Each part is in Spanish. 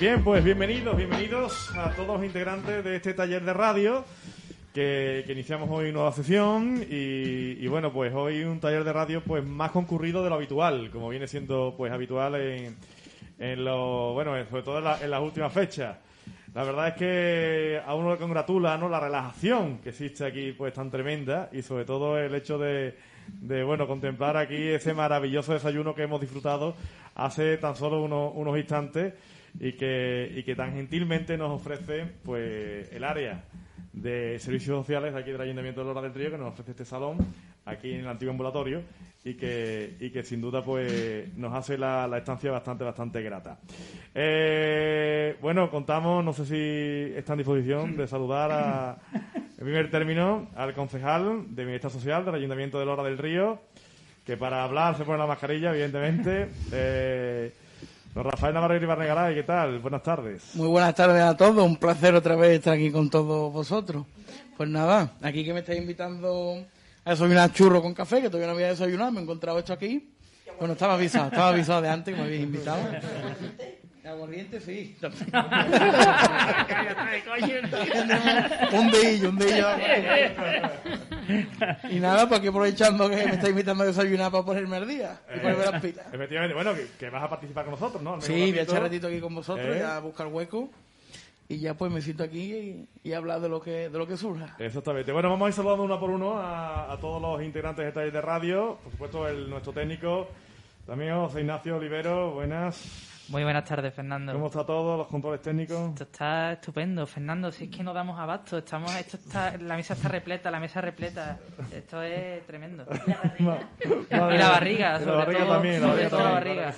Bien, pues bienvenidos, bienvenidos a todos los integrantes de este taller de radio que, iniciamos hoy nueva sesión y, bueno, pues hoy un taller de radio pues más concurrido de lo habitual, como viene siendo pues habitual en, en lo, bueno, sobre todo en, las últimas fechas. La verdad es que a uno le congratula ¿no? la relajación que existe aquí pues tan tremenda y sobre todo el hecho de de bueno contemplar aquí ese maravilloso desayuno que hemos disfrutado hace tan solo unos, instantes y que, y que tan gentilmente nos ofrece pues el área de servicios sociales aquí del Ayuntamiento de Lora del Río que nos ofrece este salón aquí en el antiguo ambulatorio y que, y que sin duda pues nos hace la, la estancia bastante bastante grata. Eh, bueno, contamos, no sé si está en disposición de saludar a, en primer término al concejal de Bienestar Social del Ayuntamiento de Lora del Río, que para hablar se pone la mascarilla, evidentemente. Eh, don Rafael Navarro y Barnegaray, ¿qué tal? Buenas tardes. Muy buenas tardes a todos, un placer otra vez estar aquí con todos vosotros. Pues nada, aquí que me estáis invitando a desayunar churro con café, que todavía no había desayunado, me he encontrado esto aquí. Bueno, estaba avisado, estaba avisado de antes que me habéis invitado. Aguardiente, sí. un dillo, un dillo. y nada, pues aquí aprovechando que me está invitando a desayunar para ponerme al día y ponerme las pilas. Efectivamente, bueno, que, vas a participar con nosotros, ¿no? Sí, voy a echar ratito aquí con vosotros, ¿Eh? a buscar hueco y ya pues me siento aquí y, hablar de lo que de lo que surja. Exactamente. Bueno, vamos a ir saludando uno por uno a, todos los integrantes de esta de radio, por supuesto el nuestro técnico, también José Ignacio Olivero, buenas. Muy buenas tardes, Fernando. ¿Cómo está todo, los controles técnicos? Esto está estupendo, Fernando. Si es que no damos abasto, estamos, esto está, la mesa está repleta, la mesa repleta. Esto es tremendo. y la barriga, sobre la barriga todo, también, la barriga, la barriga.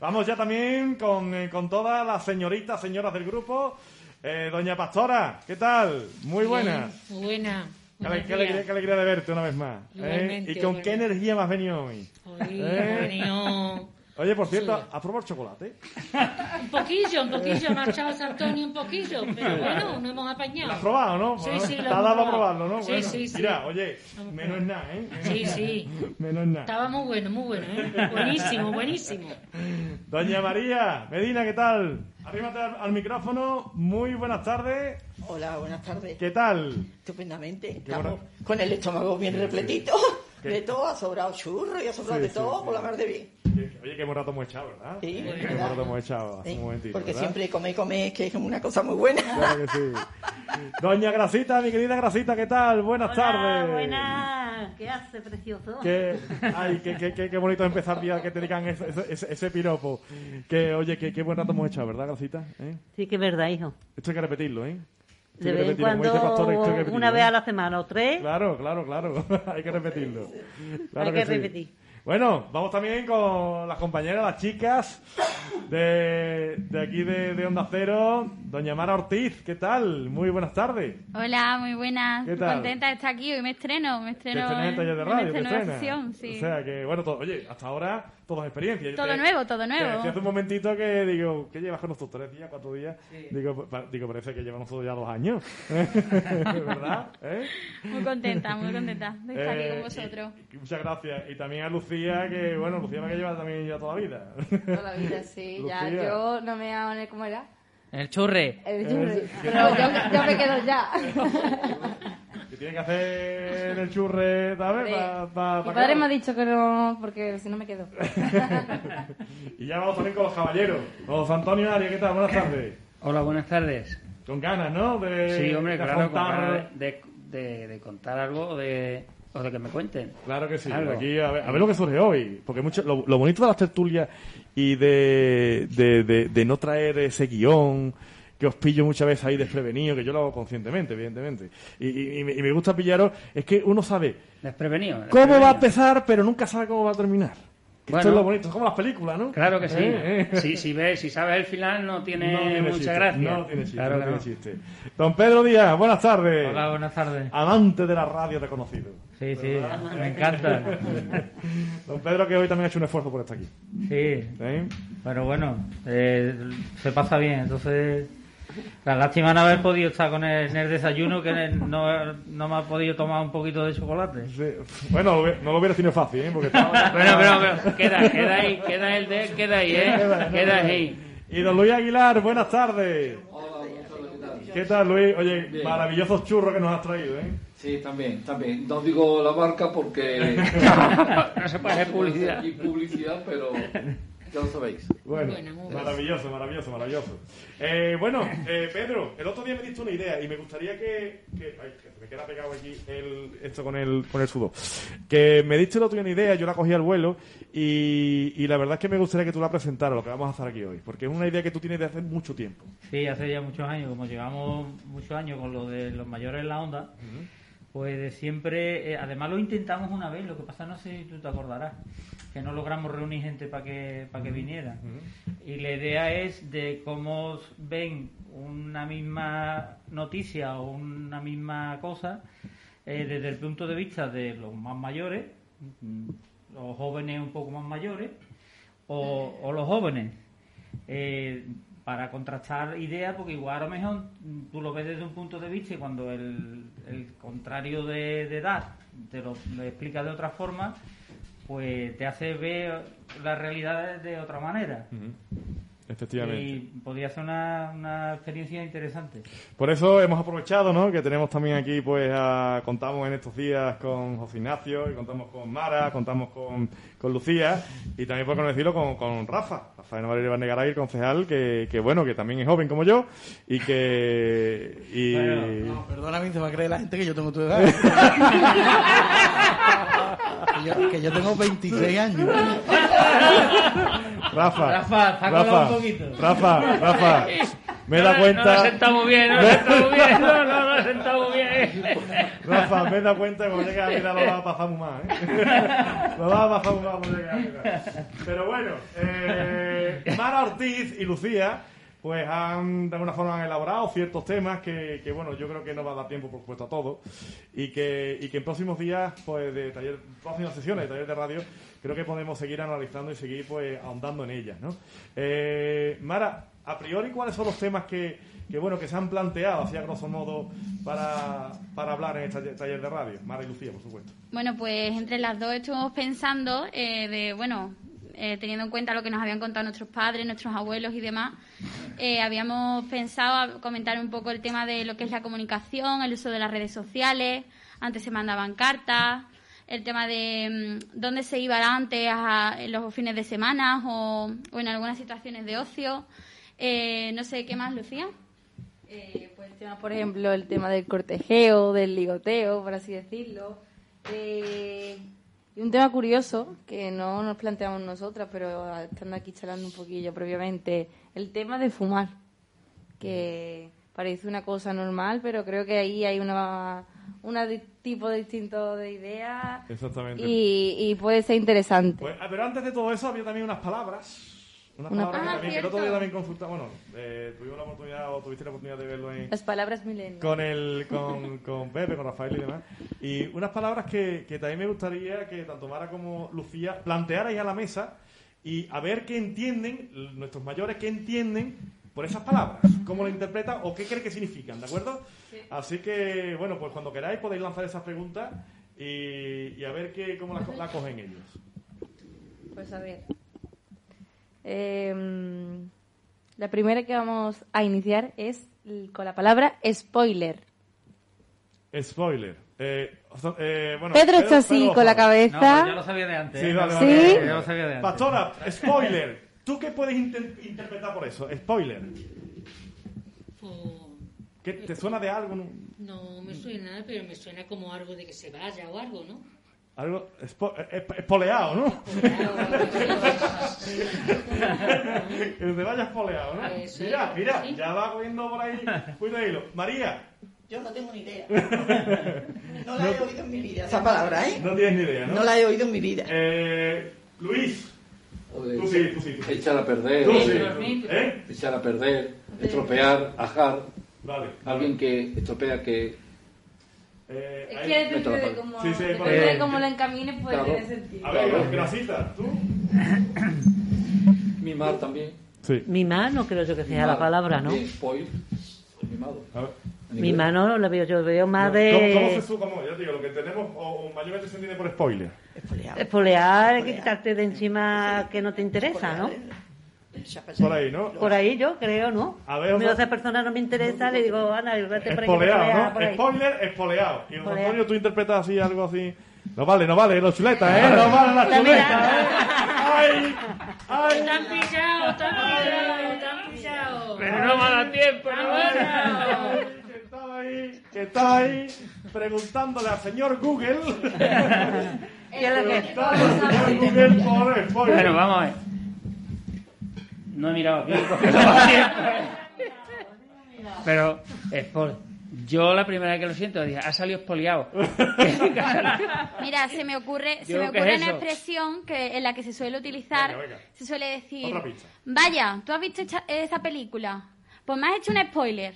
Vamos ya también con, eh, con todas las señoritas, señoras del grupo. Eh, doña Pastora, ¿qué tal? Muy buena. muy buena. Qué, alegría, qué, alegría, de verte una vez más. ¿eh? ¿Y con qué energía me has venido hoy? Hoy ¿Eh? venido Oye, por cierto, ¿has probado el chocolate? Un poquillo, un poquillo, marchado Antonio un poquillo, pero bueno, no hemos apañado. ¿Lo has probado, no? Sí, sí, lo Te ha dado a probarlo, ¿no? Sí, sí, sí. Mira, oye, menos nada, ¿eh? Sí, sí. Menos nada. Estaba muy bueno, muy bueno, ¿eh? Buenísimo, buenísimo. Doña María Medina, ¿qué tal? Arrímate al, micrófono. Muy buenas tardes. Hola, buenas tardes. ¿Qué tal? Estupendamente. Estamos con el estómago bien repletito. De todo, ha sobrado churro y ha sobrado de todo por la mar de bien. Oye, que hemos rato hemos echado, ¿verdad? Sí, que hemos rato hemos echado hace un momentito. Porque siempre come, come, que es una cosa muy buena. Claro que sí. Doña Grasita, mi querida Grasita, ¿qué tal? Buenas Hola, tardes. Buenas. ¿Qué hace, precioso? Qué, ay, qué, qué, qué, bonito empezar día que te digan ese, ese, ese piropo. Que, oye, qué, qué buen rato hemos echado, ¿verdad, Grasita? ¿Eh? Sí, que es verdad, hijo. Esto hay que repetirlo, ¿eh? De vez en cuando, una vez a la semana o tres. Claro, claro, claro. hay que repetirlo. hay que, repetir. Bueno, vamos también con las compañeras, las chicas de, de aquí de, de, Onda Cero. Doña Mara Ortiz, ¿qué tal? Muy buenas tardes. Hola, muy buenas. ¿Qué tal? Contenta de estar aquí. Hoy me estreno, me estreno. en el taller de radio, en esta sesión, sí. O sea que, bueno, todo, oye, hasta ahora todo es experiencia. Todo nuevo, todo nuevo. hace un momentito que digo, ¿qué llevas con nosotros? ¿Tres días, cuatro días? Digo, digo, parece que llevamos nosotros ya dos años. ¿Verdad? ¿Eh? Muy contenta, muy contenta de estar aquí con eh, vosotros. muchas gracias. Y también a Lucía, que bueno, Lucía me que lleva también ya toda la vida. Toda la vida, sí. ya yo no me voy a poner cómo era. El churre. El churre. Pero yo, yo me quedo ya. ¿Qué tiene que hacer el churre, ¿sabes? Mi padre me ha dicho que no, porque si no me quedo. y ya vamos también con los caballeros. Con Antonio Arias, ¿qué tal? Buenas tardes. Hola, buenas tardes. Con ganas, ¿no? De, sí, hombre, claro, contar... de, de, de, contar algo de, o de que me cuenten. Claro que sí. Aquí, a ver, a ver, lo que surge hoy. Porque mucho, lo, lo bonito de las tertulias y de, de, de, de no traer ese guion que os pillo muchas veces ahí desprevenido, que yo lo hago conscientemente, evidentemente. Y, y, me gusta pillaros, es que uno sabe desprevenido, cómo va a empezar, pero nunca sabe cómo va a terminar. Esto es lo bonito, es como las películas, ¿no? Claro que sí. Eh, eh. Si, si, ves, si sabes el final, no tiene, mucha gracia. No tiene chiste, claro no tiene chiste. Don Pedro Díaz, buenas tardes. Hola, buenas tardes. Amante de la radio reconocido. Sí, sí, me encanta. Don Pedro, que hoy también ha hecho un esfuerzo por estar aquí. Sí. Pero bueno, eh, se pasa bien, entonces la lástima no haber podido estar con el, en el desayuno que no, no, me ha podido tomar un poquito de chocolate. Bueno, no lo hubiera sido fácil, ¿eh? Porque bueno, pero, queda, queda ahí, queda el de queda ahí, ¿eh? Queda ahí. Y don Luis Aguilar, buenas tardes. Hola, ¿Qué tal, Luis? Oye, maravillosos churros que nos has traído, ¿eh? Sí, también, también. No digo la marca porque... no se puede hacer publicidad. Y publicidad, pero ya lo sabéis. Bueno, maravilloso, maravilloso, maravilloso. Eh, bueno, eh, Pedro, el otro día me diste una idea y me gustaría que... que ay, me queda pegado aquí el, esto con el, con el sudor. Que me diste el otro día una idea, yo la cogí al vuelo y, y la verdad es que me gustaría que tú la presentaras, lo que vamos a hacer aquí hoy. Porque es una idea que tú tienes de hace mucho tiempo. Sí, hace ya muchos años, como llevamos muchos años con lo de los mayores en la onda. Pues de siempre, eh, además lo intentamos una vez, lo que pasa no sé si tú te acordarás, que no logramos reunir gente para que, para que viniera. Y la idea es de cómo ven una misma noticia o una misma cosa eh, desde el punto de vista de los más mayores, mm, los jóvenes un poco más mayores, o, los jóvenes. Eh, para contrastar ideas, porque igual a lo mejor tú lo ves desde un punto de vista y cuando el, contrario de, edad te lo, explica de otra forma, pues te hace ver la realidad de, otra manera. Efectivamente. Y podría ser una, una, experiencia interesante. Por eso hemos aprovechado, ¿no? Que tenemos también aquí, pues, contamos en estos días con José Ignacio, y contamos con Mara, contamos con, con Lucía, y también, por decirlo, con, con Rafa, Rafael Valerio Vanegaray, el concejal, que, que, bueno, que también es joven como yo, y que... Y... Bueno, no, perdóname, se va a creer la gente que yo tengo tu edad. que, yo, que yo tengo 26 años. Rafa, Rafa, Rafa, un poquito. Rafa, Rafa, me da cuenta. No, no sentamos bien, no sentamos bien, no, no, no sentamos bien. Rafa, me da cuenta que cuando llegue a vida lo va a pasar muy mal, ¿eh? Lo va a pasar muy mal cuando llegue a vida. Pero bueno, eh, Mara Ortiz y Lucía pues han de alguna forma han elaborado ciertos temas que, que, bueno yo creo que no va a dar tiempo por supuesto a todo y que, y que en próximos días pues de taller próximas sesiones de taller de radio creo que podemos seguir analizando y seguir pues ahondando en ellas ¿no? Eh, Mara a priori cuáles son los temas que, que bueno que se han planteado así a grosso modo para, para hablar en este taller de radio Mara y Lucía por supuesto bueno pues entre las dos estuvimos pensando eh, de bueno eh, teniendo en cuenta lo que nos habían contado nuestros padres, nuestros abuelos y demás, eh, habíamos pensado comentar un poco el tema de lo que es la comunicación, el uso de las redes sociales. Antes se mandaban cartas, el tema de mm, dónde se iba antes en los fines de semana o, en algunas situaciones de ocio. Eh, no sé, ¿qué más, Lucía? pues el tema, por ejemplo, el tema del cortejeo, del ligoteo, por así decirlo. Y un tema curioso que no nos planteamos nosotras, pero estando aquí charlando un poquillo previamente, el tema de fumar, que parece una cosa normal, pero creo que ahí hay una, una tipo distinto de ideas Exactamente. Y, puede ser interesante. Pues, ah, pero antes de todo eso había también unas palabras una palabra que, el otro día también consultamos, bueno, eh, tuvimos la oportunidad, o tuviste la oportunidad de verlo en... Las palabras mileniales. Con, el, con, con Pepe, con Rafael y demás. Y unas palabras que, que también me gustaría que tanto Mara como Lucía plantearais a la mesa y a ver qué entienden, nuestros mayores, qué entienden por esas palabras, cómo lo interpretan o qué creen que significan, ¿de acuerdo? Así que, bueno, pues cuando queráis podéis lanzar esas preguntas y, y a ver qué, cómo la, la cogen ellos. Pues a ver. Eh, la primera que vamos a iniciar es con la palabra spoiler. Spoiler. Eh, eh, bueno, Pedro, está así con la cabeza. No, yo lo sabía de antes. Sí, vale, ¿Sí? Yo lo sabía de antes. Pastora, spoiler. ¿Tú qué puedes interpretar por eso? Spoiler. ¿Qué, ¿Te suena de algo? No? no me suena, pero me suena como algo de que se vaya o algo, ¿no? Algo espoleado, ¿no? que te vaya espoleado, ¿no? mira, mira, ya va cogiendo por ahí cuida hilo. María. Yo no tengo ni idea. No la he oído en mi vida, esa palabra, ¿eh? No tienes ni idea, ¿no? No la he oído en mi vida. Eh, Luis. O de Tú sí, tú sí, tú sí. echar a perder. Tú sí. de- ¿Eh? Echar a perder, estropear, ajar. Vale. Alguien que estropea, que... Eh, Es que depende de cómo, Sí, sí, depende por de ahí. cómo lo encamines, pues Claro. tiene sentido. A ver, grasita, ¿tú? Mimar también. Sí. Mimar no creo yo que sea la palabra, ¿no? Spoil. Mimado. A ver. Mimar no lo veo, yo veo más ¿Cómo, cómo se de... su- cómo? Ya digo, lo que tenemos, o, o mayormente se entiende por spoiler. Espolear, es quitarte de encima que no te interesa, ¿no? Por ahí, ¿no? Por ahí yo creo, ¿no? A ver, Si otra- esa persona no me interesa, le digo, Ana, vete por Espoleado, ¿no? Spoiler, espoleado. Y José Espoleado. Antonio, tú interpretas así, algo así. No vale, no vale, los chuletas, ¿eh? No vale las La chuletas, ¿eh? ¡Ay! ¡Ay! Te han pillado, te han pillado, te han pillado. Pero no me dado tiempo, no me estaba ahí, que estaba ahí preguntándole al señor Google. ¿Qué es lo que- Google por spoiler. Bueno, vamos a ver. No he mirado aquí porque no me da tiempo. Pero, espol- yo la primera vez que lo siento dije, ha salido espoliado. Mira, se me ocurre, se Digo, me ¿qué ocurre es una eso? expresión que en la que se suele utilizar, Venga, venga. se suele decir, vaya, ¿tú has visto echa- esa película? Pues me has hecho un spoiler.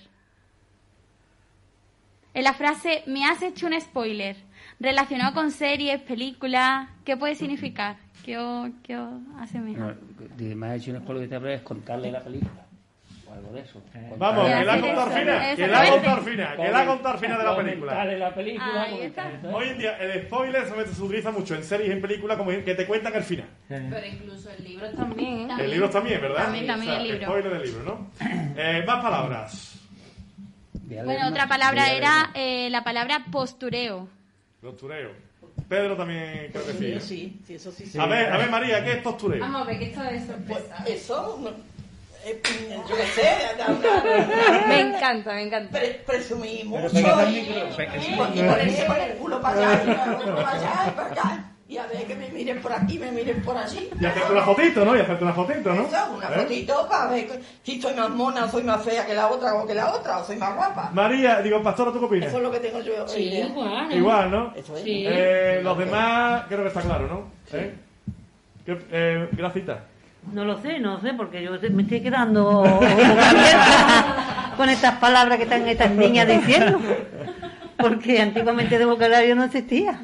En la frase, me has hecho un spoiler, relacionado con series, películas, ¿qué puede significar? ¿Qué os, qué os asemeja? No, ha hecho un spoiler de es contarle la película. O algo de eso. Vamos, Voy a que la ha hacer contado eso, Fina, que la contado Fina, que la ha contado Fina de la película. Comentarle la película. Ahí está. todo. Hoy en día el spoiler se utiliza mucho en series y en películas como que te cuentan el final. Pero incluso en libros también. ¿eh? El libro también, ¿verdad? También, también O sea, el libro. Spoiler del libro, ¿no? Eh, más palabras. Bueno, más. otra palabra era más. eh, la palabra postureo. Postureo. Pedro también creo que sí. ¿eh? Sí, sí, eso sí. sí. A ver, a ver María, ¿qué es postureo? Vamos a ver, que esto es Pues sorpresa. eso, no, eh, yo qué sé, Me encanta, me encanta. pre- pégate al y, ponerse con el culo para allá, y el culo para allá y para acá. Y a ver que me miren por aquí, me miren por allí. Y hacerte una fotito, ¿no? Y hacerte una fotito, ¿no? Eso, una ¿Eh? fotito para ver si soy más mona, soy más fea que la otra o que la otra, o soy más guapa. María, digo, Pastora, ¿tú qué opinas? Eso es lo que tengo yo. Sí, idea. igual. ¿no? Igual, ¿no? Eso es. Sí. Eh, los demás creo que está claro, ¿no? ¿Eh? ¿Qué, eh, Gracita. No lo sé, no sé, porque yo me estoy quedando con estas palabras que están estas niñas diciendo. Porque antiguamente de vocabulario no existía.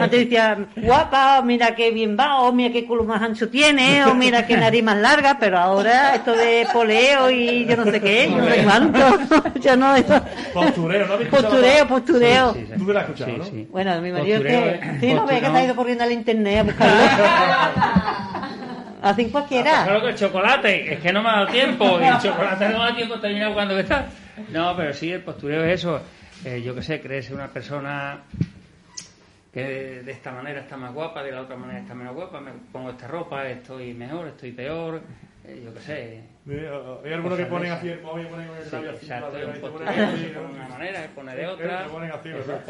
Antes decía, guapa, o mira qué bien va, o mira qué culo más ancho tiene, o mira qué nariz más larga, pero ahora esto de poleo y yo no sé qué, yo no sé cuánto. Yo no, eso- Postureo, ¿no? ¿Habéis escuchado Postureo, postureo. Sí, sí, Tú te la has escuchado, sí, ¿no? sí. Bueno, mi marido Postureo, que... eh. Sí, no ve que se ha ido corriendo al internet a buscarlo. Así cualquiera. Claro que el chocolate, es que no me ha dado tiempo. Y el chocolate no me ha dado tiempo terminar cuando está. No, pero sí, el postureo es eso. Eh, yo qué sé, creerse una persona que de esta manera está más guapa, de la otra manera está menos guapa. Me pongo esta ropa, estoy mejor, estoy peor. eh, yo qué sé. Hay algunos que ponen así, el móvil, ponen el labio así, de una manera, pone de otra. ponen así, ¿verdad?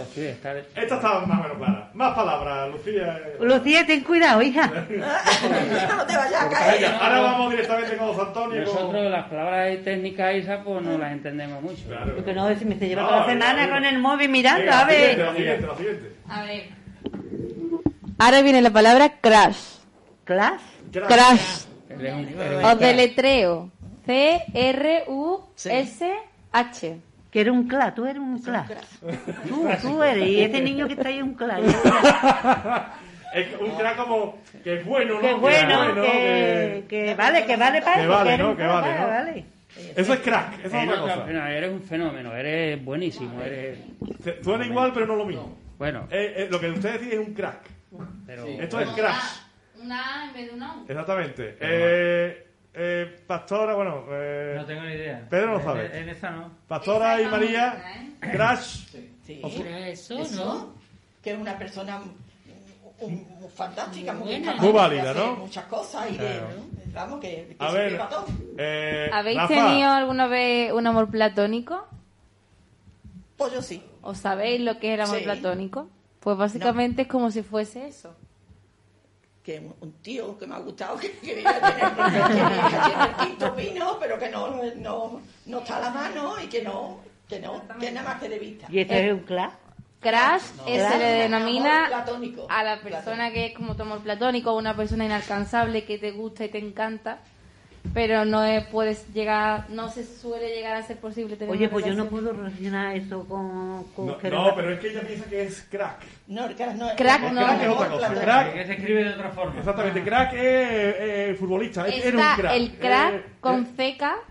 Esta está más o menos clara. Más palabras, Lucía. Lucía, ten cuidado, hija. no te vayas a caer. Ahora vamos directamente con José Antonio. Nosotros las palabras técnicas esas pues no las entendemos mucho. Claro. Porque no, si me estoy llevando la semana con el móvil mirando, a ver. la siguiente, la siguiente. A ver. Ahora viene la palabra crash. ¿Clash? Crash. Eres un- eres un O crack. deletreo. C-R-U-S-H. Que eres un cla, tú eres un cla. Tú, tú eres, y este niño que está ahí es un cla. Es un crack como que es bueno, ¿no? Qué bueno, Que, que, que vale, que vale para Que vale, ¿no? Que crack, vale, ¿no? vale. Eso es crack, eso es Eres, otra un cosa. fenómeno, eres un fenómeno, eres buenísimo, eres... Tú eres igual, pero no lo mismo. Bueno, Eh, eh, lo que usted decide es un crack. pero... Esto es crash. Una A en vez de una U. Exactamente. Eh, eh, Pastora, bueno. Eh, No tengo ni idea. Pedro no En- sabe. En, esa no. Pastora Esa y María, buena, ¿eh? crash. Sí. Era eso, Eso, ¿no? que es una persona fantástica, muy, buena. capaz Muy válida, ¿no? Muchas cosas y de, vamos, que, que A se ver, todo. eh, ¿Habéis Rafa, tenido alguna vez un amor platónico? Pues yo sí. ¿O sabéis lo que es el amor Sí. platónico? Pues básicamente es como si fuese eso. Que un, tío que me ha gustado, que quería tener, quería tener quinto vino, pero que no, no, no está a la mano y que no, que no, que nada más que de vista. ¿Y este es un cla? Crash No. se Crash, le denomina a la persona que es como tu amor platónico, una persona inalcanzable que te gusta y te encanta, pero no es- puedes llegar, no se suele llegar a ser posible tener Oye, pues yo no puedo relacionar eso con... con No, no, pero es que ella piensa que es crack. No, el crack no es. Crack No, no. crack es otra cosa. Crack, Que se escribe de otra forma. exactamente, crack es eh, futbolista. es- Era un Está crack. el crack Eh, con eh,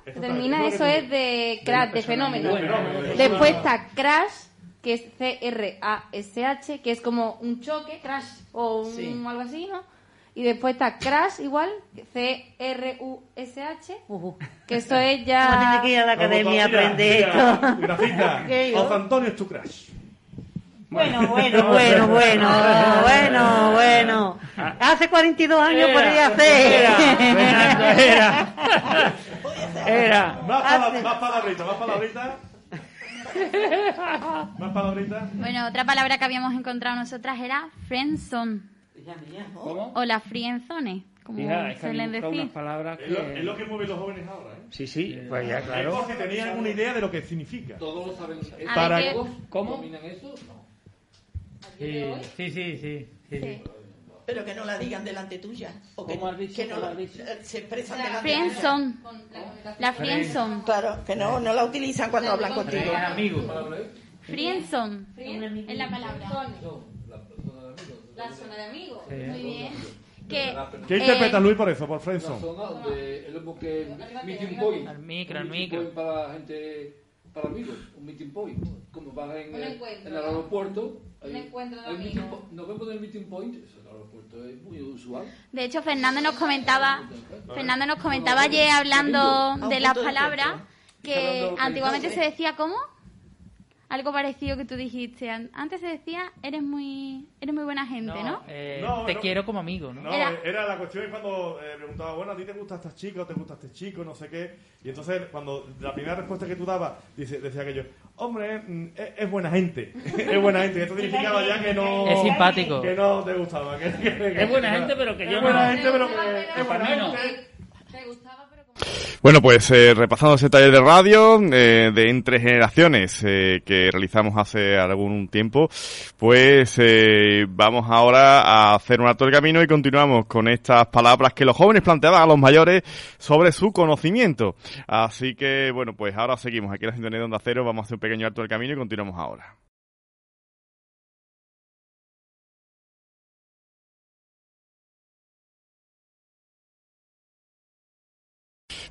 exactamente, termina, eso es de crack, de persona fenómeno. de Después está Crash, que es C-R-A-S-H, que es como un choque, crash, o un, Sí. algo así, ¿no? Y después está Crash igual, C-R-U-S-H, que eso es Vamos a tener que ir ya... a la academia a aprender esto. Gracita, ¿Qué yo? José Antonio es tu crash. Bueno, bueno, bueno, bueno, bueno, bueno. Hace 42 años podría ser. Era, era. Era. Más, más palabritas, más palabritas. Más palabritas. Bueno, otra palabra que habíamos encontrado nosotras era friendzone. ¿Cómo? O la friendzone, como Fija, es que suelen decir. unas palabras Es lo, es que... lo que mueven los jóvenes ahora, ¿eh? Sí, sí, pues ya, Es claro. porque tenían una idea de lo que significa. Todos lo saben. Para- ver, ¿qué- ¿Cómo? ¿Dominan eso? No. Sí, sí, sí, sí. sí, sí. Pero que no la digan delante tuya. O que, ¿Cómo has dicho? que no ¿Cómo la- eh, se expresan delante tuya. La friendzone. Claro, que no, no la utilizan cuando hablan contigo. Es. Friendzone. Es la palabra. La zona de amigos. Muy bien. ¿Qué eh, interpreta Luis por eso, por Una Friendzone? zona donde es lo que meeting point. Al micro, meeting micro. point para gente, para amigos, un meeting point. Como vas en, el- encuentro, en el aeropuerto. Un encuentro de hay meeting amigos. Nos vemos en el meeting point. Eso en el aeropuerto es muy usual. de hecho, Fernando nos comentaba, Fernando nos comentaba ayer hablando de las palabras que antiguamente se decía ¿cómo? Algo parecido que tú dijiste. An- Antes se decía, eres muy, eres muy buena gente, ¿no? eh, No, te no. quiero como amigo, ¿no? No, Era- era, la cuestión es cuando eh, preguntaba, bueno, ¿a ti te gusta esta chica o te gusta este chico? No sé qué. Y entonces, cuando la primera respuesta que tú dabas, dice, decía aquello, hombre, mm, es, es buena gente. es buena gente. Esto significaba ya que no... Es simpático. Que no te gustaba. que- que- que- Es buena gente, pero que es yo buena no. gente, pero que... Es buena gente. Te gustaba. Bueno, pues eh, repasando ese taller de radio eh, de entre generaciones eh, que realizamos hace algún tiempo, pues eh, vamos ahora a hacer un alto del camino y continuamos con estas palabras que los jóvenes planteaban a los mayores sobre su conocimiento. Así que, bueno, pues ahora seguimos aquí en la sintonía de Onda Cero, vamos a hacer un pequeño alto del camino y continuamos ahora.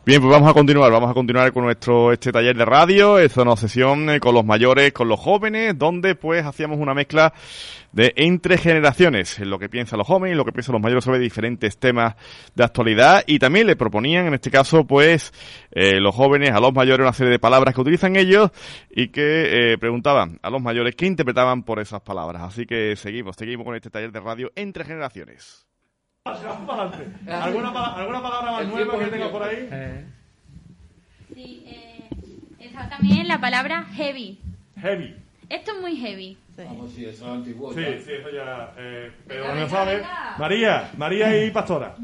Bien, pues vamos a continuar, vamos a continuar con nuestro este taller de radio, esta una sesión eh, con los mayores, con los jóvenes, donde pues hacíamos una mezcla de entre generaciones, en lo que piensan los jóvenes y lo que piensan los mayores sobre diferentes temas de actualidad y también le proponían en este caso pues eh, los jóvenes a los mayores una serie de palabras que utilizan ellos y que eh, preguntaban a los mayores qué interpretaban por esas palabras. Así que seguimos, seguimos con este taller de radio entre generaciones. ¿Alguna, alguna palabra más nueva que tenga por ahí? Eh, Sí, eh, está también la palabra heavy. Heavy. Esto es muy heavy. Vamos, sí, eso es antiguo. Sí, sí, eso ya. Eh, pero no sabe. María, María y Pastora.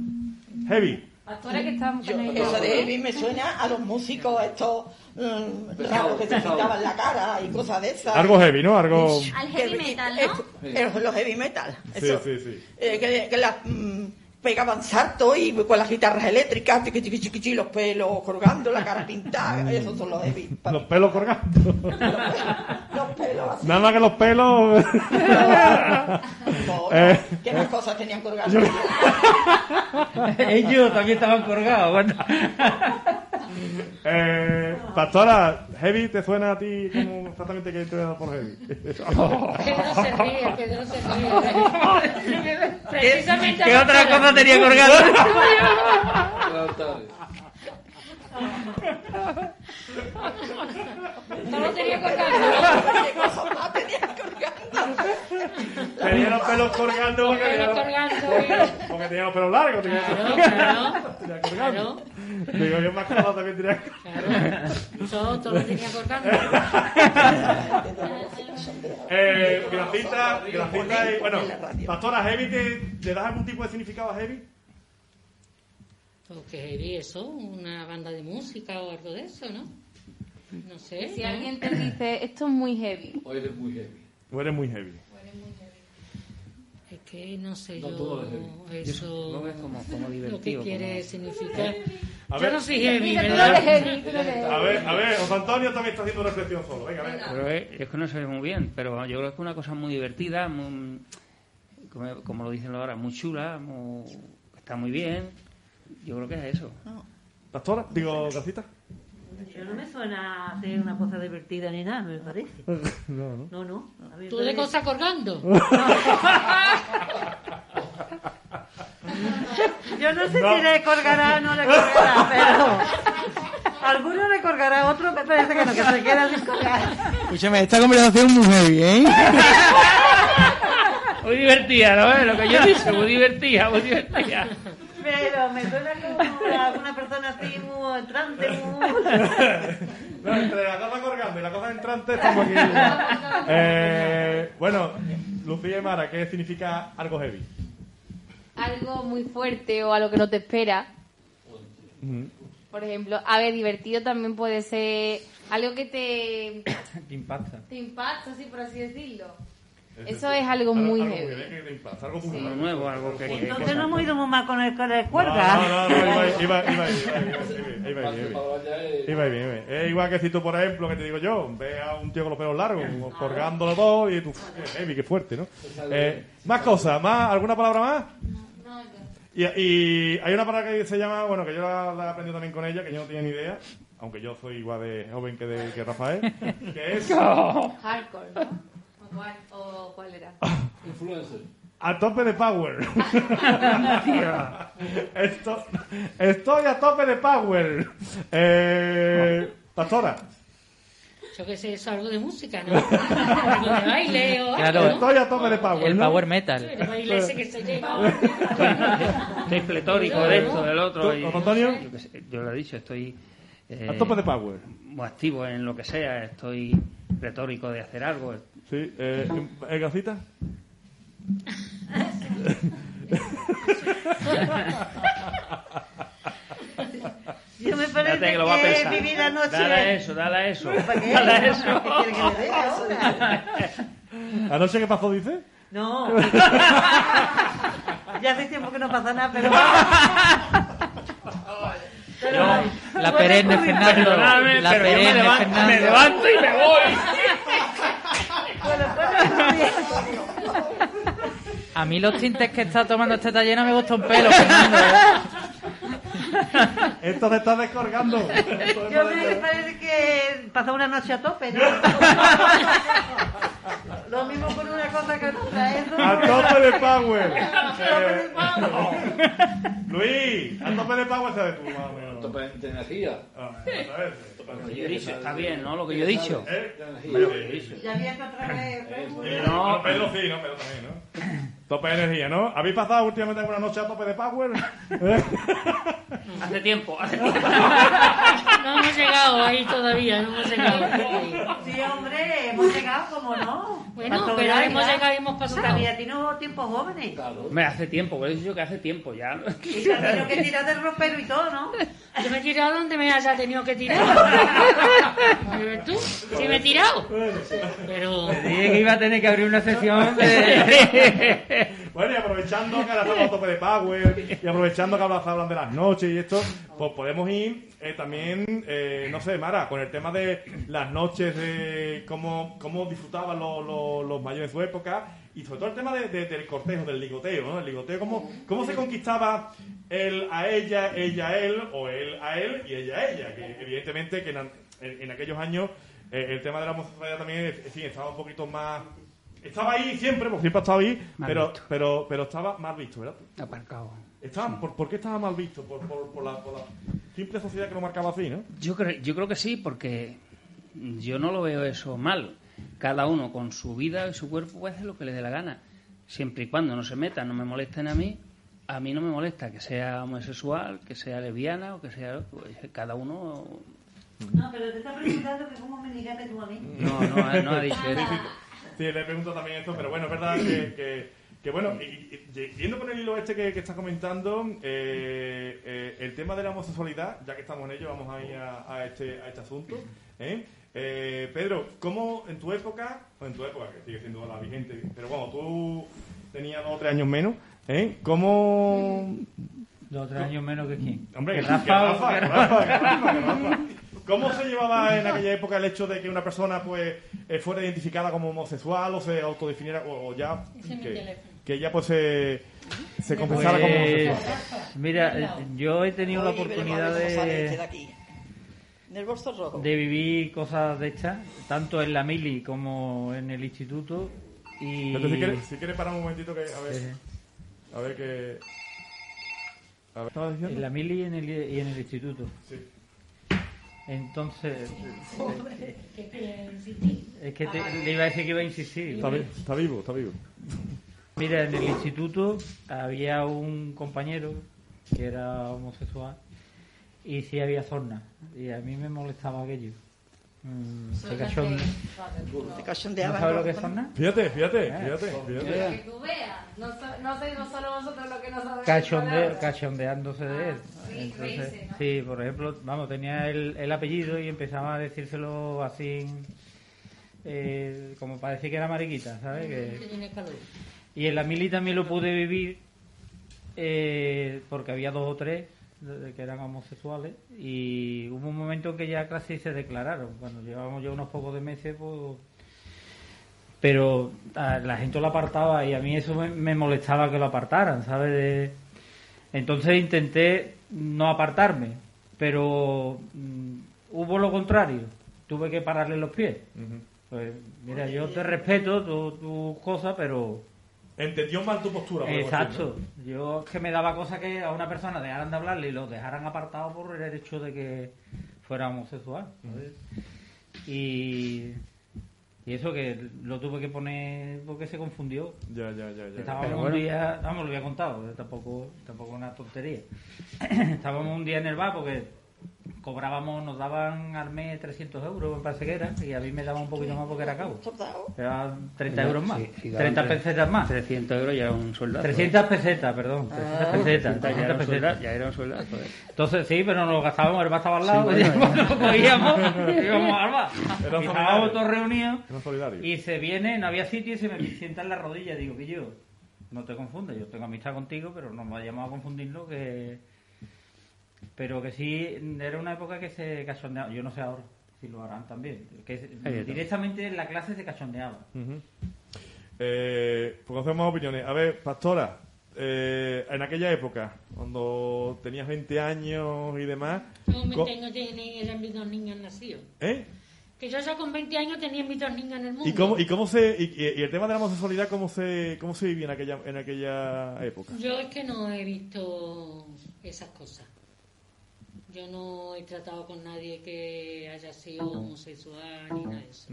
Heavy. Ahora que estamos Yo, eso de heavy me suena a los músicos estos mm, raros que se pintaban la cara y cosas de esas. Algo heavy, ¿no? Algo. Al heavy metal, ¿no? eh, los heavy metal. Sí, Eso. sí, sí. Eh, que, que las mm, pegaban saltos y con las guitarras eléctricas, chiqui, chiqui, chiqui, los pelos colgando, la cara pintada. Esos son los heavy. Pa- Los pelos colgando. Los pelos así. Nada más que los pelos. No, no, Eh. ¿Qué más cosas tenían colgadas? Ellos también estaban colgados. bueno. eh, Pastora, Heavy, ¿te suena a ti como exactamente que te por Heavy? Pedro se ríe, Pedro se ríe. Precisamente ¿Qué otra cosa tenía colgado? No lo tenía colgando. ¿Qué cosas más tenían colgando? Tenía los pelos colgando porque tenía, colgando, porque, porque tenía los pelos largos. Tenía, Claro, claro, tenía colgando. claro. Digo, yo más colado también tenía. Claro. Todo, todo lo tenía colgando. Eh, grafita, grafita y, bueno. Pastora, Heavy, ¿te, ¿le das algún tipo de significado a Heavy? Pues que heavy eso, una banda de música o algo de eso, ¿no? No sé. Si ¿no? alguien te dice, esto es muy heavy, Hoy eres muy heavy. ¿O eres muy heavy? Es que no sé No, yo no heavy. eso Yo lo ves como- como lo que divertido, quiere como- significar. A Yo ver. no soy heavy, no ¿verdad? heavy, no A ver, a ver, José Antonio también está haciendo reflexión solo. Venga, venga. Pero es, es que no se ve muy bien, pero yo creo que es una cosa muy divertida, muy, como, como lo dicen ahora, muy chula, muy- está muy bien. Yo creo que es eso. ¿Pastora? Digo, Gacita. Pero no me suena a hacer una cosa divertida ni nada, me parece. No, no. No, no. A ¿Tú de cosas colgando? Yo no sé No. si le colgará o no le colgará, pero alguno le colgará, otro me parece que no, que se queda sin colgar. Escúchame, esta conversación es muy heavy, ¿eh? Muy divertida, ¿no? Lo que yo he dicho, muy divertida, muy divertida. Pero me suena como a una persona así muy entrante, muy... No, entre la cosa colgando y la cosa entrante estamos aquí. Eh, bueno, Lucía y Mara, ¿qué significa algo heavy? Algo muy fuerte o algo que no te espera. Por ejemplo, a ver, divertido también puede ser algo que te, Te impacta. te impacta, así por así decirlo. Eso es algo muy algo, heavy. Que algo muy sí. nuevo, algo que. Entonces que, no hemos ido muy mal con el, con cuerda. No, no, no, iba bien, iba bien. Es igual que si tú, por ejemplo, que te digo yo, ve a un tío con los pelos largos, colgando los dos y tú, heavy, qué fuerte, ¿no? Eh, más cosas, más, ¿alguna palabra más? Y, y hay una palabra que se llama, bueno, que yo la, la he aprendido también con ella, que yo no tenía ni idea, aunque yo soy igual de joven que, de, que Rafael, que es... Hardcore, ¿no? ¿O cuál, o cuál era? Influencer. a tope de power. Esto, estoy a tope de power. Eh, pastora. Yo qué sé, eso algo de música, ¿no? algo de baile o Claro. algo, ¿no? Estoy a tope de power. El ¿no? power metal. El baile ese que se lleva. Estoy pletórico de esto, del otro. ¿Tú, y- Antonio? Yo, qué sé, yo lo he dicho, estoy... eh, A tope de power. muy activo en lo que sea, estoy retórico de hacer algo. Sí, eh, ¿eh, Gacita? Yo me parece Espérate que lo va a pensar. la noche... Dale a eso, dale a eso. ¿Para qué? Dale a eso. ¿Qué que ahora? ¿Anoche qué pasó, dice? No. ya hace tiempo que no pasa nada, pero... Pero- La perenne ocurrir. Fernando. La pero yo me perenne levanto, Fernando. me levanto y me voy. A mí los tintes que está tomando este taller no me gusta un pelo, Fernando. Esto te está descolgando. Yo me parece que pasó una noche a tope, ¿no? Lo mismo cosa. Eso A tope de power. tope de Eh, Luis, a tope de power sabes tú, más o menos. Tope de energía. Ah, Lo que yo he dicho, está bien, ¿no? Lo que yo he dicho. ¿Eh? Hombre, lo que yo he dicho. Ya había que otra vez. Sí, no, Pedro sí, ¿no? Pedro también, ¿no? Tope de energía, ¿no? ¿Habéis pasado últimamente alguna noche a tope de power? ¿Eh? Hace tiempo, hace tiempo. No hemos llegado ahí todavía, no hemos llegado. Sí, hombre, hemos llegado, como no. Bueno, pero ya, hemos llegado y hemos pasado. también tienes tiempos jóvenes. Me hace tiempo, por eso he dicho que hace tiempo ya. Y te has tenido que tirar del ropero y todo, ¿no? Yo me he tirado donde me haya tenido que tirar. ¿Ves tú? Sí me he tirado. Pero... Dije que iba a tener que abrir una sesión de... Bueno, y aprovechando que ahora estamos a tope de power y aprovechando que ahora hablan de las noches y esto, pues podemos ir eh, también, eh, no sé, Mara, con el tema de las noches, de cómo, cómo disfrutaban los, los, los mayores de su época y sobre todo el tema de- de- del cortejo, del ligoteo, ¿no? El ligoteo, cómo, cómo se conquistaba él a ella, ella a él, o él a él y ella a ella, que evidentemente que en, en- en aquellos años eh, el tema de la homosexualidad también, en fin, estaba un poquito más... Estaba ahí siempre, porque siempre ha estado ahí, Mal pero, visto. pero, pero estaba mal visto, ¿verdad? Aparcado. Estaba, ¿por, por qué estaba mal visto? Por, por, por la, por la simple sociedad que lo marcaba así, ¿no? Yo creo, yo creo que sí, porque yo no lo veo eso mal. Cada uno con su vida y su cuerpo puede hacer lo que le dé la gana. Siempre y cuando no se metan, no me molesten a mí, a mí no me molesta que sea homosexual, que sea lesbiana o que sea... pues, cada uno... No, pero te está preguntando que cómo me negaste tú a mí. No, no, ha- no ha dicho eso. Sí, le pregunto también esto, pero bueno, es verdad que, que, Que bueno, y, y- yendo con el hilo este que, que estás comentando, eh, eh, el tema de la homosexualidad, ya que estamos en ello, vamos a ir a, a este, a este asunto. ¿eh? Eh, Pedro, ¿cómo en tu época, o en tu época, que sigue siendo la vigente, pero bueno, tú tenías dos o tres años menos, ¿eh? ¿cómo, Dos o tres años menos que quién. Hombre, Que que Rafa, Rafa, que que Rafa. Rafa, que Rafa, que Rafa. ¿Cómo se llevaba en aquella época el hecho de que una persona pues fuera identificada como homosexual o se autodefiniera o, o ya Ese es mi teléfono. Que ya pues se, se confesara como Pues, homosexual? mira, eh, yo he tenido la Oye, oportunidad de de, aquí. Del bolso rojo. de vivir cosas de estas, tanto en la mili como en el instituto. Y Entonces, si quieres, si quieres parar un momentito que a ver, Sí. a ver que a ver, ¿estabas diciendo? en la mili y en el, y en el instituto. Sí. Entonces, Hombre, ¿qué quieres insistir? es que te- le iba a decir que iba a insistir. Está, vi- está vivo, está vivo. Mira, en el instituto había un compañero que era homosexual y sí había zorna. Y a mí me molestaba aquello. Mm, se ¿No sabes lo que es zorna? Fíjate, fíjate, Eh, fíjate, fíjate. Que tú veas. No, so- no sé, no solo vosotros lo que no sabemos. Cachonde, cachondeándose de él. sí, Entonces, sí, por ejemplo, vamos, tenía el, el apellido y empezaba a decírselo así, eh, como para decir que era mariquita, ¿sabes? Que Que, tiene calor. Y en la mili también lo pude vivir eh, porque había dos o tres que eran homosexuales y hubo un momento en que ya casi se declararon. Cuando llevábamos ya unos pocos de meses, pues... Pero a la gente lo apartaba y a mí eso me, me molestaba que lo apartaran, ¿sabes? De- Entonces intenté no apartarme, pero mm, hubo lo contrario. Tuve que pararle los pies. Pues mira, yo te respeto tus tu cosas, pero Entendió mal tu postura. decir, Exacto. Yo es que me daba cosa que a una persona dejaran de hablarle y lo dejaran apartado por el hecho de que fuera homosexual. ¿sabes? Y, y eso que lo tuve que poner porque se confundió. Ya, ya, ya. ya. Estábamos un bueno. día, vamos, lo había contado, tampoco, tampoco una tontería. Estábamos un día en el bar porque cobrábamos, nos daban al mes 300 euros, me parece que era, y a mí me daban un poquito más porque era cabo. Eran 30 euros más, Sí, sí, daban 30 tres- pesetas más. 300 euros ya era un sueldazo. 300 pesetas, perdón, 300 Ah, pesetas, 300 ya era 300 un pesetas. ya era un sueldazo, eh. Entonces sí, pero nos lo gastábamos, el bar estaba al lado, Sí, y bueno, cuando bueno. cogíamos, íbamos al bar. Era Y estábamos todos reunidos, Era y se viene, no había sitio, y se me sienta en la rodilla, digo que yo, no te confundas, yo tengo amistad contigo, pero no vayamos a confundirlo, que... Pero que sí, era una época que se cachondeaba, yo no sé ahora si lo harán también, que directamente en la clase se cachondeaba. Eh, pues hacemos opiniones. A ver, Pastora, eh, en aquella época, cuando tenías 20 años y demás, No, me tengo, eran mis dos niños nacidos. ¿eh? Que yo ya con 20 años tenía mis dos niños en el mundo. ¿Y cómo, y cómo se y el tema de la homosexualidad cómo se cómo se vivía en aquella en aquella época? Yo es que no he visto esas cosas. Yo no he tratado con nadie que haya sido homosexual ni nada de eso.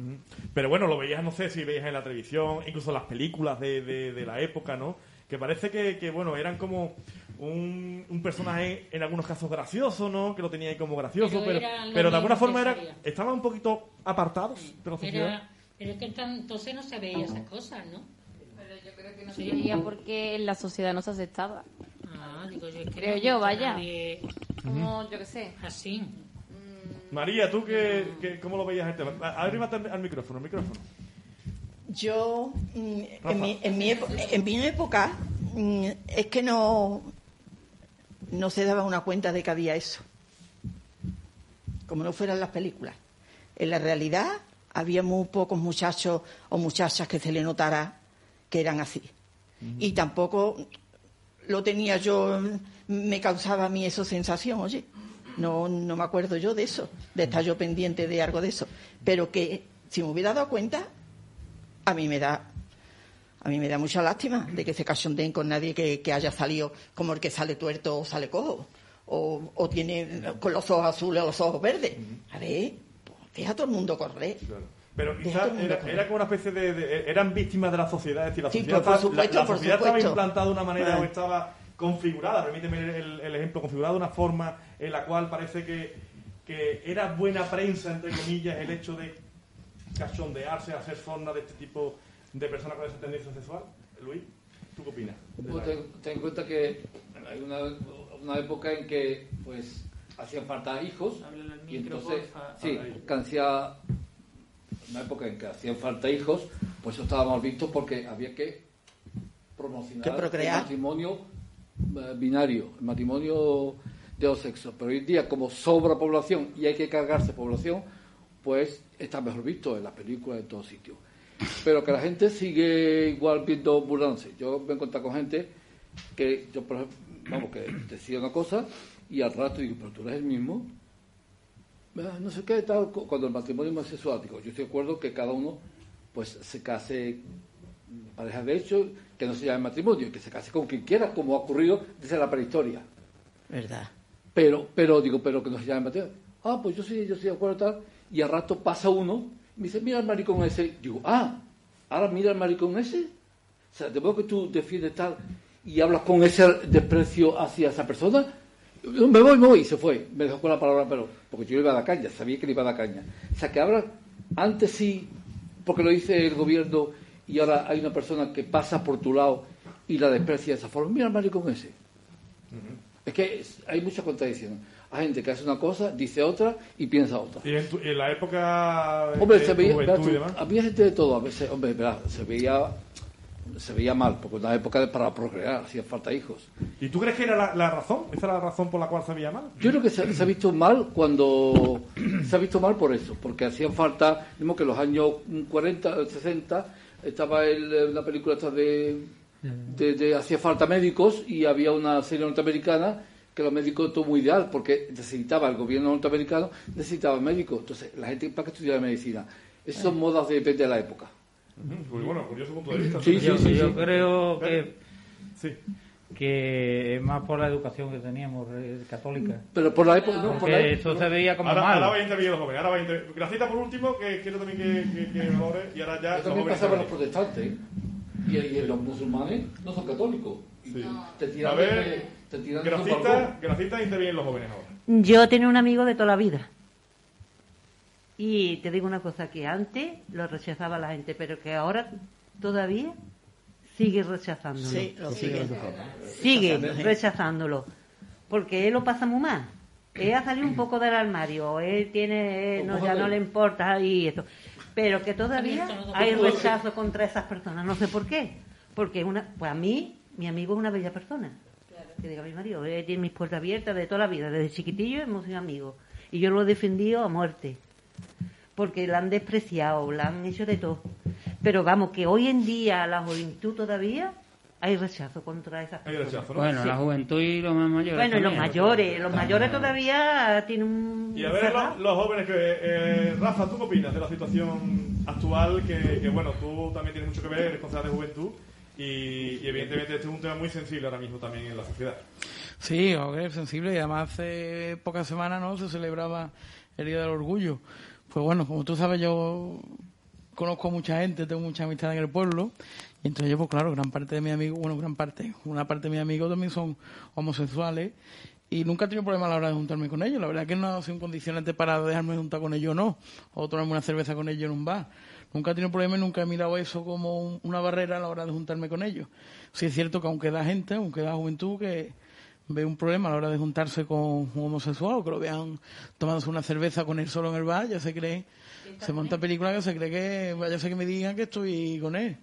Pero bueno, lo veías, no sé si veías en la televisión, incluso las películas de, de- de la época, ¿no? Que parece que, que, bueno, eran como un, un personaje en algunos casos gracioso, ¿no? Que lo tenía ahí como gracioso, Pero pero, de alguna forma era, estaban un poquito apartados de la sociedad. Era, pero es que entonces no se veía esas cosas, ¿no? Pero yo creo que no Sí. se veía porque en la sociedad no se aceptaba. Digo yo, es que Creo no yo, vaya. nadie Como, yo qué sé. Así. María, ¿tú qué, qué- cómo lo veías el tema? A- Arrímate al, micrófono, al micrófono. Yo, mm, en mi, en, mi epo- en mi época, mm, es que no, no se daba una cuenta de que había eso. Como no fueran las películas. En la realidad, había muy pocos muchachos o muchachas que se le notara que eran así. Y tampoco lo tenía yo, me causaba a mí eso sensación, oye. No, no me acuerdo yo de eso, de estar yo pendiente de algo de eso. Pero que si me hubiera dado cuenta, a mí me da a mí me da mucha lástima de que se cachondeen con nadie que, que haya salido como el que sale tuerto o sale cojo o, o tiene con los ojos azules o los ojos verdes a ver pues, deja a todo el mundo correr Pero quizás era, como una especie de, de- Eran víctimas de la sociedad, es decir, la Sí, sociedad, por- estaba- la- supuesto, la por sociedad estaba supuesto. implantada de una manera Ah. o estaba configurada, permíteme el, el ejemplo, configurada de una forma en la cual parece que, que era buena prensa, entre comillas, el hecho de cachondearse, hacer zona de este tipo de personas con esa tendencia sexual, Luis. ¿Tú qué opinas? Pues ten, ten en cuenta que hay una, una época en que pues hacían falta hijos y entonces sí, que hacía una época en que hacían falta hijos, pues eso estaba mal visto porque había que promocionar el matrimonio eh, binario, el matrimonio de dos sexos. Pero hoy en día, como sobra población y hay que cargarse población, pues está mejor visto en las películas, en todos sitios. Pero que la gente sigue igual viendo burlándose. Yo me he encontrado con gente que yo, por ejemplo, vamos, que decía una cosa y al rato digo, pero tú eres el mismo. Ah, No sé qué, tal, cu- cuando el matrimonio es homosexual, digo, yo estoy de acuerdo que cada uno pues se case pareja de hecho, que no se llame matrimonio, que se case con quien quiera, como ha ocurrido desde la prehistoria. ¿Verdad? Pero, pero, digo, pero que no se llame matrimonio. Ah, pues yo sí, yo estoy de acuerdo tal. Y al rato pasa uno y me dice, mira el maricón ese. Digo, ah, ahora mira el maricón ese. O sea, de modo que tú defiendes tal y hablas con ese desprecio hacia esa persona. Me voy, me voy, y se fue. Me dejó con la palabra, pero, porque yo le iba a dar caña, sabía que le iba a dar caña. O sea, que ahora, antes sí, porque lo dice el gobierno y ahora hay una persona que pasa por tu lado y la desprecia de esa forma. Mira el maricón ese. Es que es- hay mucha contradicción. Hay gente que hace una cosa, dice otra y piensa otra. Y en, tu- en la época Hombre, de se veía, juventud verás tú, y demás. había gente de todo, a veces, hombre, se veía, se veía mal, porque en una época para procrear, hacía falta hijos. ¿Y tú crees que era la, la razón? ¿Esa era la razón por la cual se veía mal? Yo creo que se, se ha visto mal cuando se ha visto mal por eso, porque hacían falta, mismo que en los años 40, 60, estaba el, una película esta de, de, de hacía falta médicos y había una serie norteamericana que los médicos todo muy ideal, porque necesitaba el gobierno norteamericano, necesitaba médicos. Entonces, la gente para que estudiara medicina. Esas son modas de, depende de la época. Ujú, Pues bueno, curioso punto de vista. Sí, sí, yo, sí, yo sí. creo que, Sí. que es más por la educación que teníamos eh, católica. Pero por la época, no, por Porque la esto se veía como Ahora, malo. ahora va a intervenir los jóvenes. Ahora va a intervenir. Gracita por último, que quiero también que, que, que valore. Y ahora ya Eso también pasaba en los protestantes. ¿eh? Y, y los musulmanes no son católicos. Y Te tiran A de- ver, te tiran Gracita. Gracita intervienen los jóvenes ahora. Yo tenía un amigo de toda la vida. Y te digo una cosa, que antes lo rechazaba la gente, pero que ahora todavía sigue rechazándolo. Sí, lo sigue. Sigue rechazándolo. Porque él lo pasa muy mal. Él ha salido un poco del armario, él tiene, no, ya no le importa y eso. Pero que todavía hay rechazo contra esas personas, no sé por qué. Porque una, pues a mí, mi amigo es una bella persona. Que diga mi marido, él tiene mis puertas abiertas de toda la vida, desde chiquitillo hemos sido amigos. Y yo lo he defendido a muerte. Porque la han despreciado, la han hecho de todo. Pero vamos, que hoy en día la juventud todavía hay rechazo contra esas Hay personas. rechazo, ¿no? Bueno, la juventud y los más mayores. Bueno, y los mayores, los mayores todavía tienen un... Y a ver, los, los jóvenes que. Eh, Rafa, ¿tú qué opinas de la situación actual? Que, que, bueno, tú también tienes mucho que ver, eres concejal de juventud. Y, y evidentemente este es un tema muy sensible ahora mismo también en la sociedad. Sí, es sensible y además hace pocas semanas no se celebraba el Día del Orgullo. Pues bueno, como tú sabes, yo conozco a mucha gente, tengo mucha amistad en el pueblo y entonces yo, pues claro, gran parte de mis amigos, bueno, gran parte, una parte de mis amigos también son homosexuales y nunca he tenido problema a la hora de juntarme con ellos. La verdad que no ha sido un condicionante para dejarme juntar con ellos o no, o tomarme una cerveza con ellos en un bar. Nunca he tenido problema y nunca he mirado eso como un- una barrera a la hora de juntarme con ellos. Sí es cierto que aunque da gente, aunque da juventud, que ve un problema a la hora de juntarse con un homosexual que lo vean tomándose una cerveza con él solo en el bar, ya se cree, se monta película que se cree que, vaya ser que me digan que estoy con él.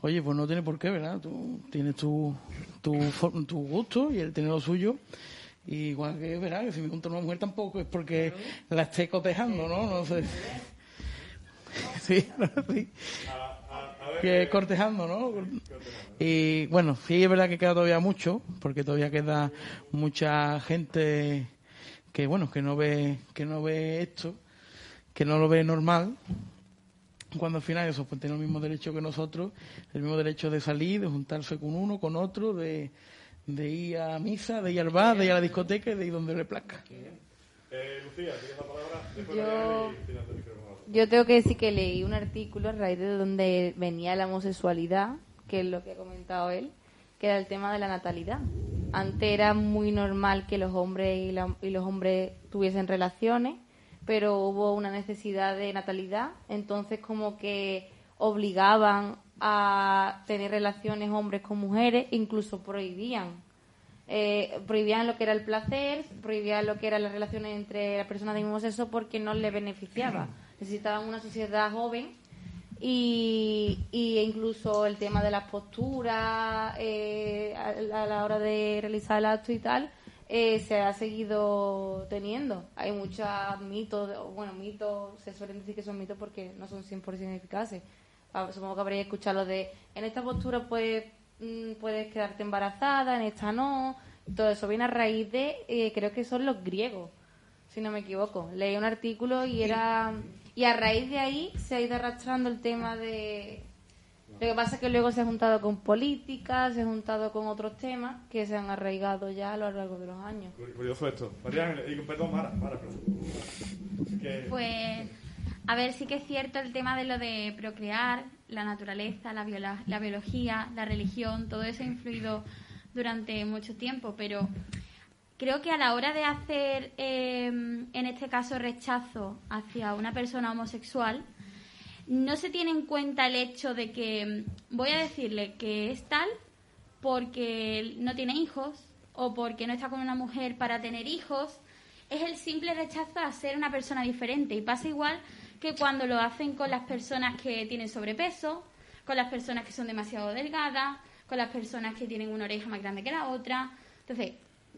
Oye, pues no tiene por qué, ¿verdad? Tú tienes tu, tu, tu gusto y él tiene lo suyo. Y igual que, ¿verdad? Que si me junto a una mujer tampoco es porque la esté cotejando, ¿no? No sé. Sí, sí. Que cortejando, ¿no? Y bueno, sí es verdad que queda todavía mucho, porque todavía queda mucha gente que bueno, que no ve, que no ve esto, que no lo ve normal, cuando al final eso pues tiene el mismo derecho que nosotros, el mismo derecho de salir, de juntarse con uno, con otro, de, de ir a misa, de ir al bar, de ir a la discoteca y de ir donde le plazca. Eh, Lucía, tienes la palabra. Después Yo- Yo tengo que decir que leí un artículo a raíz de donde venía la homosexualidad, que es lo que ha comentado él, que era el tema de la natalidad. Antes era muy normal que los hombres y, la- y los hombres tuviesen relaciones, pero hubo una necesidad de natalidad, entonces como que obligaban a tener relaciones hombres con mujeres, incluso prohibían. Eh, prohibían lo que era el placer, prohibían lo que eran las relaciones entre las personas del mismo sexo porque no les beneficiaba. Necesitaban una sociedad joven y, y incluso el tema de las posturas eh, a, la hora de realizar el acto y tal eh, se ha seguido teniendo. Hay muchos mitos, bueno, mitos, se suelen decir que son mitos porque no son 100% eficaces. Ah, supongo que habréis escuchado lo de, en esta postura pues puedes quedarte embarazada, en esta no. Todo eso viene a raíz de, eh, creo que son los griegos, si no me equivoco. Leí un artículo y era... Y a raíz de ahí se ha ido arrastrando el tema de... Lo que pasa es que luego se ha juntado con políticas, se ha juntado con otros temas que se han arraigado ya a lo largo de los años. Curioso esto. perdón, Mara, Mara, Pues a ver, sí que es cierto el tema de lo de procrear, la naturaleza, la, la biología, la religión, todo eso ha influido durante mucho tiempo, pero creo que a la hora de hacer, em, en este caso, rechazo hacia una persona homosexual, no se tiene en cuenta el hecho de que voy a decirle que es tal porque no tiene hijos o porque no está con una mujer para tener hijos. Es el simple rechazo a ser una persona diferente. Y pasa igual que cuando lo hacen con las personas que tienen sobrepeso, con las personas que son demasiado delgadas, con las personas que tienen una oreja más grande que la otra. Entonces,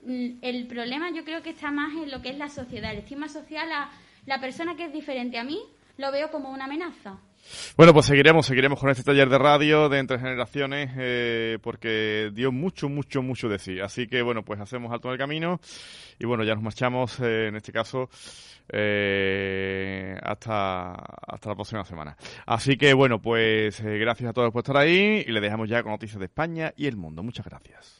el problema yo creo que está más en lo que es la sociedad, el estigma social a la persona que es diferente a mí, lo veo como una amenaza. Bueno, pues seguiremos, seguiremos con este taller de radio de entre generaciones eh, porque dio mucho, mucho, mucho de sí. Así que bueno, pues hacemos alto en el camino y bueno, ya nos marchamos eh, en este caso eh, hasta, hasta la próxima semana. Así que bueno, pues gracias a todos por estar ahí y le dejamos ya con noticias de España y el mundo. Muchas gracias.